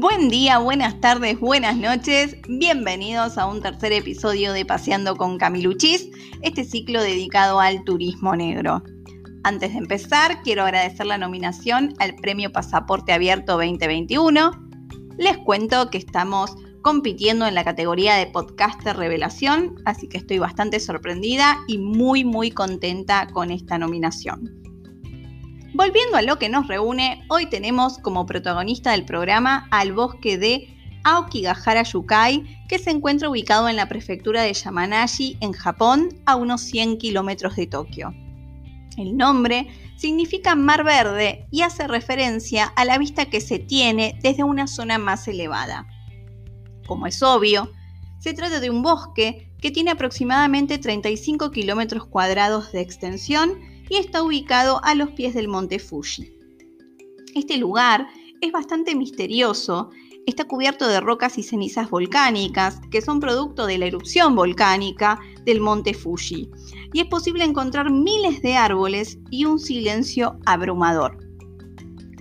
Buen día, buenas tardes, buenas noches. Bienvenidos a un tercer episodio de Paseando con Camiluchis, este ciclo dedicado al turismo negro. Antes de empezar, quiero agradecer la nominación al Premio Pasaporte Abierto 2021. Les cuento que estamos compitiendo en la categoría de podcaster revelación, así que estoy bastante sorprendida y muy muy contenta con esta nominación. Volviendo a lo que nos reúne, hoy tenemos como protagonista del programa al bosque de Aokigahara Yukai, que se encuentra ubicado en la prefectura de Yamanashi, en Japón, a unos 100 kilómetros de Tokio. El nombre significa mar verde y hace referencia a la vista que se tiene desde una zona más elevada. Como es obvio, se trata de un bosque que tiene aproximadamente 35 kilómetros cuadrados de extensión y está ubicado a los pies del monte Fuji. Este lugar es bastante misterioso, está cubierto de rocas y cenizas volcánicas que son producto de la erupción volcánica del monte Fuji y es posible encontrar miles de árboles y un silencio abrumador.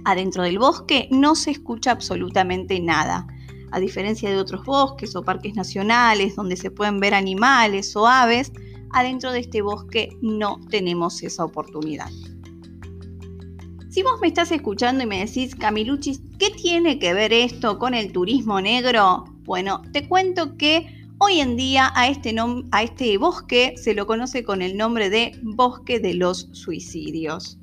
Adentro del bosque no se escucha absolutamente nada a diferencia de otros bosques o parques nacionales donde se pueden ver animales o aves, adentro de este bosque no tenemos esa oportunidad. Si vos me estás escuchando y me decís, Camiluchis, ¿qué tiene que ver esto con el turismo negro? Bueno, te cuento que hoy en día a este, a este bosque se lo conoce con el nombre de Bosque de los Suicidios.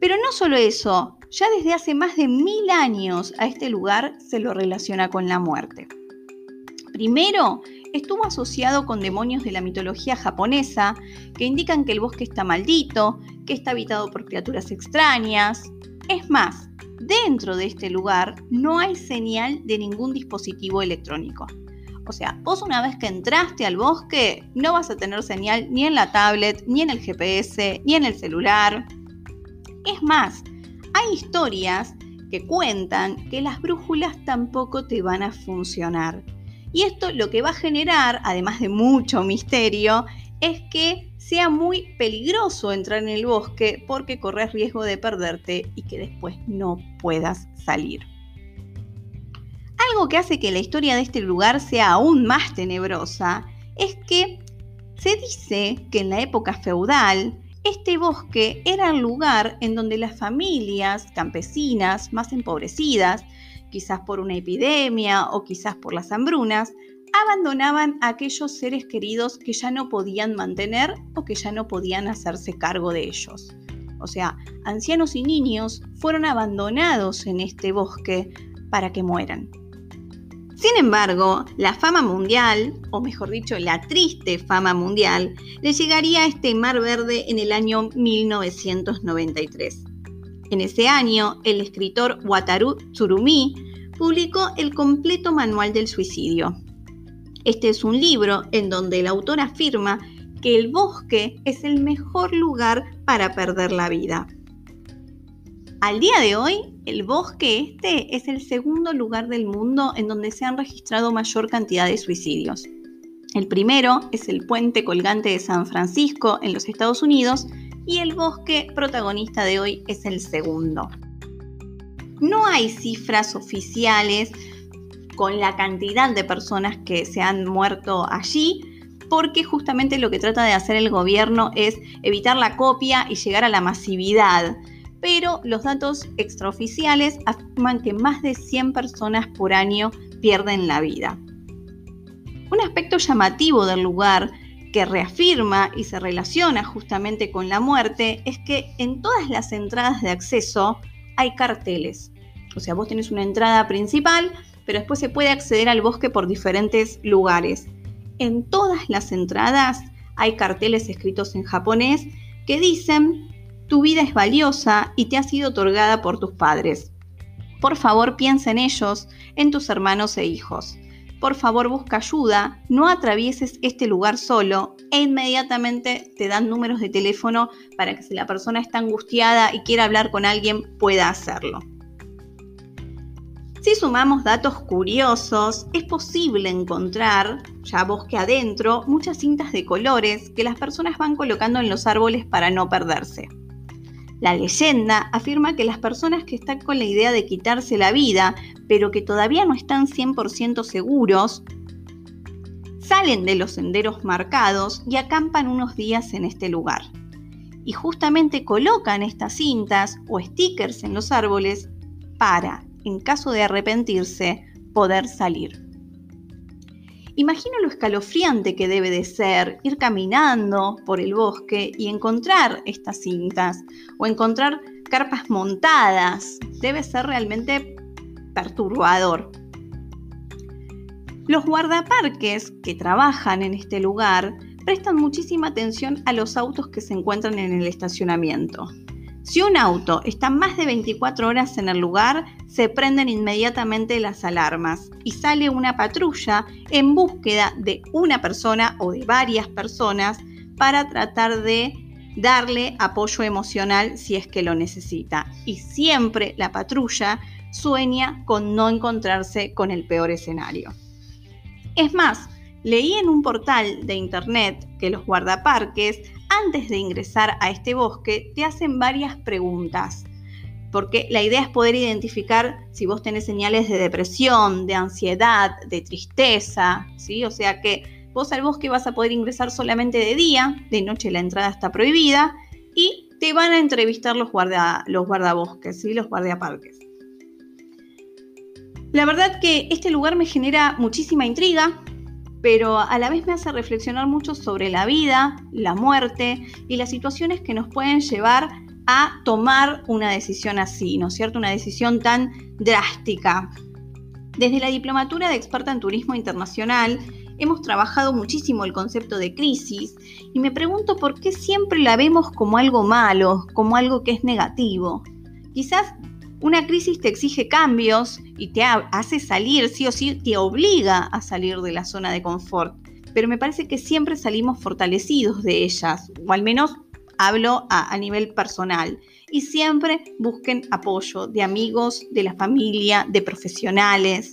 Pero no solo eso, ya desde hace más de mil años a este lugar se lo relaciona con la muerte. Primero, estuvo asociado con demonios de la mitología japonesa que indican que el bosque está maldito, que está habitado por criaturas extrañas. Es más, dentro de este lugar no hay señal de ningún dispositivo electrónico. O sea, vos una vez que entraste al bosque no vas a tener señal ni en la tablet, ni en el GPS, ni en el celular. Es más, hay historias que cuentan que las brújulas tampoco te van a funcionar. Y esto lo que va a generar, además de mucho misterio, es que sea muy peligroso entrar en el bosque porque corres riesgo de perderte y que después no puedas salir. Algo que hace que la historia de este lugar sea aún más tenebrosa es que se dice que en la época feudal este bosque era el lugar en donde las familias campesinas más empobrecidas, quizás por una epidemia o quizás por las hambrunas, abandonaban a aquellos seres queridos que ya no podían mantener o que ya no podían hacerse cargo de ellos. O sea, ancianos y niños fueron abandonados en este bosque para que mueran. Sin embargo, la fama mundial, o mejor dicho, la triste fama mundial, le llegaría a este mar verde en el año 1993. En ese año, el escritor Wataru Tsurumi publicó el completo manual del suicidio. Este es un libro en donde el autor afirma que el bosque es el mejor lugar para perder la vida. Al día de hoy, el bosque este es el segundo lugar del mundo en donde se han registrado mayor cantidad de suicidios. El primero es el puente colgante de San Francisco en los Estados Unidos y el bosque protagonista de hoy es el segundo. No hay cifras oficiales con la cantidad de personas que se han muerto allí, porque justamente lo que trata de hacer el gobierno es evitar la copia y llegar a la masividad pero los datos extraoficiales afirman que más de 100 personas por año pierden la vida. Un aspecto llamativo del lugar que reafirma y se relaciona justamente con la muerte es que en todas las entradas de acceso hay carteles. O sea, vos tenés una entrada principal, pero después se puede acceder al bosque por diferentes lugares. En todas las entradas hay carteles escritos en japonés que dicen tu vida es valiosa y te ha sido otorgada por tus padres. Por favor, piensa en ellos, en tus hermanos e hijos. Por favor, busca ayuda, no atravieses este lugar solo e inmediatamente te dan números de teléfono para que si la persona está angustiada y quiere hablar con alguien pueda hacerlo. Si sumamos datos curiosos, es posible encontrar, ya bosque adentro, muchas cintas de colores que las personas van colocando en los árboles para no perderse. La leyenda afirma que las personas que están con la idea de quitarse la vida, pero que todavía no están 100% seguros, salen de los senderos marcados y acampan unos días en este lugar. Y justamente colocan estas cintas o stickers en los árboles para, en caso de arrepentirse, poder salir. Imagino lo escalofriante que debe de ser ir caminando por el bosque y encontrar estas cintas o encontrar carpas montadas. Debe ser realmente perturbador. Los guardaparques que trabajan en este lugar prestan muchísima atención a los autos que se encuentran en el estacionamiento. Si un auto está más de 24 horas en el lugar, se prenden inmediatamente las alarmas y sale una patrulla en búsqueda de una persona o de varias personas para tratar de darle apoyo emocional si es que lo necesita. Y siempre la patrulla sueña con no encontrarse con el peor escenario. Es más, leí en un portal de internet que los guardaparques, antes de ingresar a este bosque, te hacen varias preguntas. Porque la idea es poder identificar si vos tenés señales de depresión, de ansiedad, de tristeza, ¿sí? O sea que vos al bosque vas a poder ingresar solamente de día, de noche la entrada está prohibida y te van a entrevistar los, guarda, los guardabosques, ¿sí? los guardaparques. La verdad que este lugar me genera muchísima intriga, pero a la vez me hace reflexionar mucho sobre la vida, la muerte y las situaciones que nos pueden llevar a tomar una decisión así, ¿no es cierto? Una decisión tan drástica. Desde la diplomatura de experta en turismo internacional, hemos trabajado muchísimo el concepto de crisis y me pregunto por qué siempre la vemos como algo malo, como algo que es negativo. Quizás una crisis te exige cambios y te hace salir, sí o sí, te obliga a salir de la zona de confort. Pero me parece que siempre salimos fortalecidos de ellas, o al menos hablo a, nivel personal. Y siempre busquen apoyo de amigos, de la familia, de profesionales.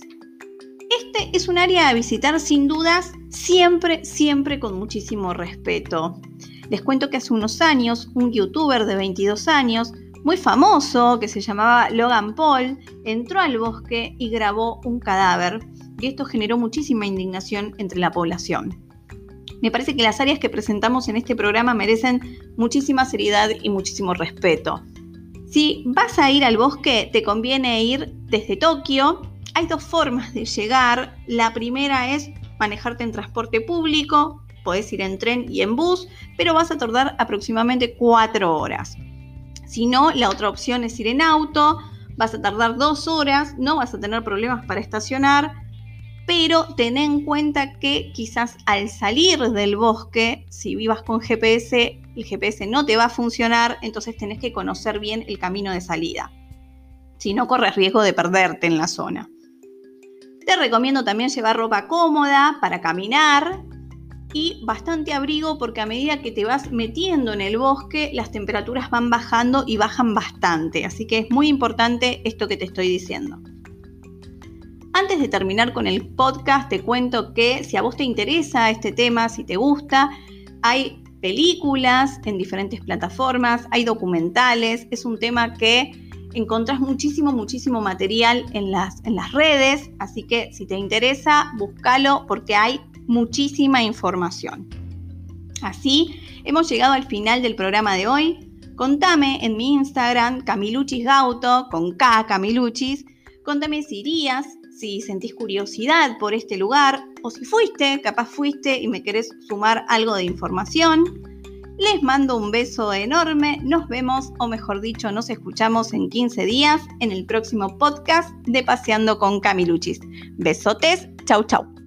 Este es un área a visitar sin dudas, siempre, siempre con muchísimo respeto. Les cuento que hace unos años un youtuber de 22 años muy famoso que se llamaba Logan Paul entró al bosque y grabó un cadáver y esto generó muchísima indignación entre la población. Me parece que las áreas que presentamos en este programa merecen muchísima seriedad y muchísimo respeto. Si vas a ir al bosque, te conviene ir desde Tokio. Hay dos formas de llegar. La primera es manejarte en transporte público. Podés ir en tren y en bus, pero vas a tardar aproximadamente cuatro horas. Si no, la otra opción es ir en auto, vas a tardar dos horas, no vas a tener problemas para estacionar, pero ten en cuenta que quizás al salir del bosque, si vivas con GPS, el GPS no te va a funcionar, entonces tenés que conocer bien el camino de salida. Si no, corres riesgo de perderte en la zona. Te recomiendo también llevar ropa cómoda para caminar, y bastante abrigo porque a medida que te vas metiendo en el bosque, las temperaturas van bajando y bajan bastante. Así que es muy importante esto que te estoy diciendo. Antes de terminar con el podcast, te cuento que si a vos te interesa este tema, si te gusta, hay películas en diferentes plataformas, hay documentales, es un tema que encontrás muchísimo, muchísimo material en las, en las redes, así que si te interesa, búscalo porque hay muchísima información. Así, hemos llegado al final del programa de hoy. Contame en mi Instagram, Camiluchis Gauto, con K, Camiluchis. Contame si irías, si sentís curiosidad por este lugar o si fuiste, capaz fuiste y me querés sumar algo de información. Les mando un beso enorme, nos vemos o mejor dicho nos escuchamos en 15 días en el próximo podcast de Paseando con Camiluchis. Besotes, chau chau.